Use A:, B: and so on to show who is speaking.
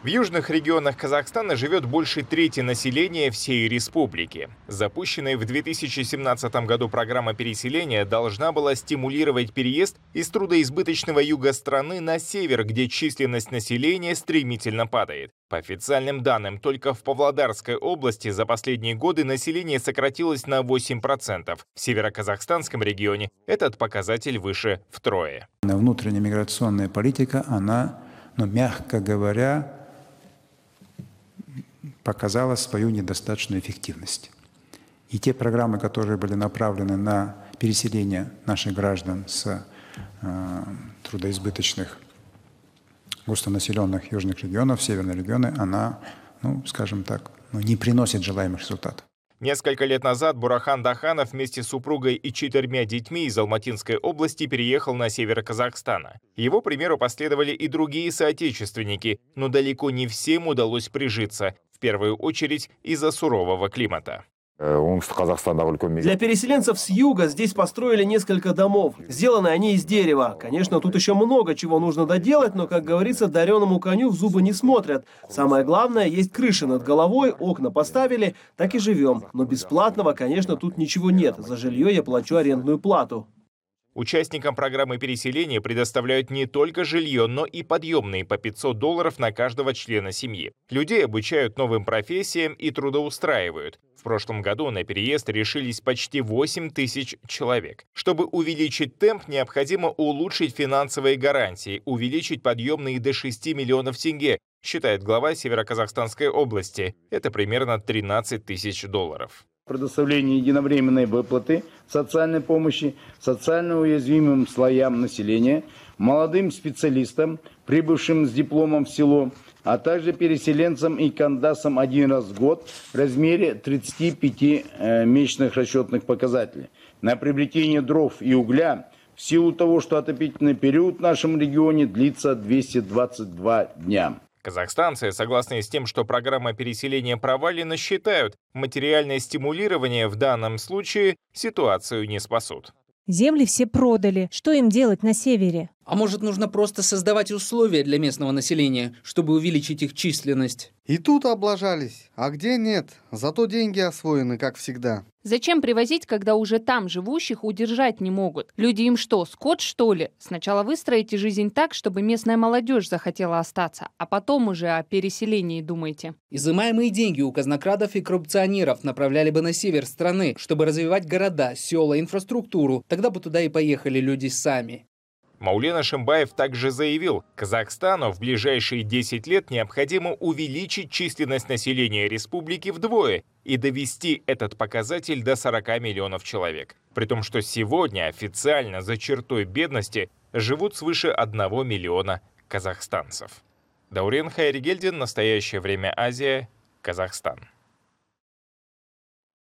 A: В южных регионах Казахстана живет больше трети населения всей республики. Запущенная в 2017 году программа переселения должна была стимулировать переезд из трудоизбыточного юга страны на север, где численность населения стремительно падает. По официальным данным, только в Павлодарской области за последние годы население сократилось на 8%. В североказахстанском регионе этот показатель выше втрое.
B: Внутренняя миграционная политика, она, ну, мягко говоря, показала свою недостаточную эффективность. И те программы, которые были направлены на переселение наших граждан с э, трудоизбыточных густонаселенных южных регионов, северные регионы, она, ну, скажем так, ну, не приносит желаемых результатов.
A: Несколько лет назад Бурахан Даханов вместе с супругой и четырьмя детьми из Алматинской области переехал на север Казахстана. Его примеру последовали и другие соотечественники, но далеко не всем удалось прижиться, в первую очередь из-за сурового климата.
C: Э,
D: Для переселенцев с юга здесь построили несколько домов. Сделаны они из дерева. Конечно, тут еще много чего нужно доделать, но, как говорится, дареному коню в зубы не смотрят. Самое главное, есть крыша над головой, окна поставили, так и живем. Но бесплатного, конечно, тут ничего нет. За жилье я плачу арендную плату.
A: Участникам программы переселения предоставляют не только жилье, но и подъемные по 500 долларов на каждого члена семьи. Людей обучают новым профессиям и трудоустраивают. В прошлом году на переезд решились почти 8 тысяч человек. Чтобы увеличить темп, необходимо улучшить финансовые гарантии, увеличить подъемные до 6 миллионов тенге, считает глава Североказахстанской области. Это примерно 13 тысяч долларов
E: предоставление единовременной выплаты социальной помощи социально уязвимым слоям населения, молодым специалистам, прибывшим с дипломом в село, а также переселенцам и кандасам один раз в год в размере 35 э, месячных расчетных показателей. На приобретение дров и угля в силу того, что отопительный период в нашем регионе длится 222 дня.
A: Казахстанцы, согласные с тем, что программа переселения провалена, считают, материальное стимулирование в данном случае ситуацию не спасут.
F: Земли все продали. Что им делать на севере?
G: А может, нужно просто создавать условия для местного населения, чтобы увеличить их численность?
H: И тут облажались. А где нет? Зато деньги освоены, как всегда.
I: Зачем привозить, когда уже там живущих удержать не могут? Люди им что, скот что ли? Сначала выстроите жизнь так, чтобы местная молодежь захотела остаться, а потом уже о переселении думайте.
G: Изымаемые деньги у казнокрадов и коррупционеров направляли бы на север страны, чтобы развивать города, села, инфраструктуру. Тогда бы туда и поехали люди сами.
A: Маулена Шимбаев также заявил, Казахстану в ближайшие 10 лет необходимо увеличить численность населения республики вдвое и довести этот показатель до 40 миллионов человек. При том, что сегодня официально за чертой бедности живут свыше 1 миллиона казахстанцев. Даурен Хайригельдин, Настоящее время Азия, Казахстан.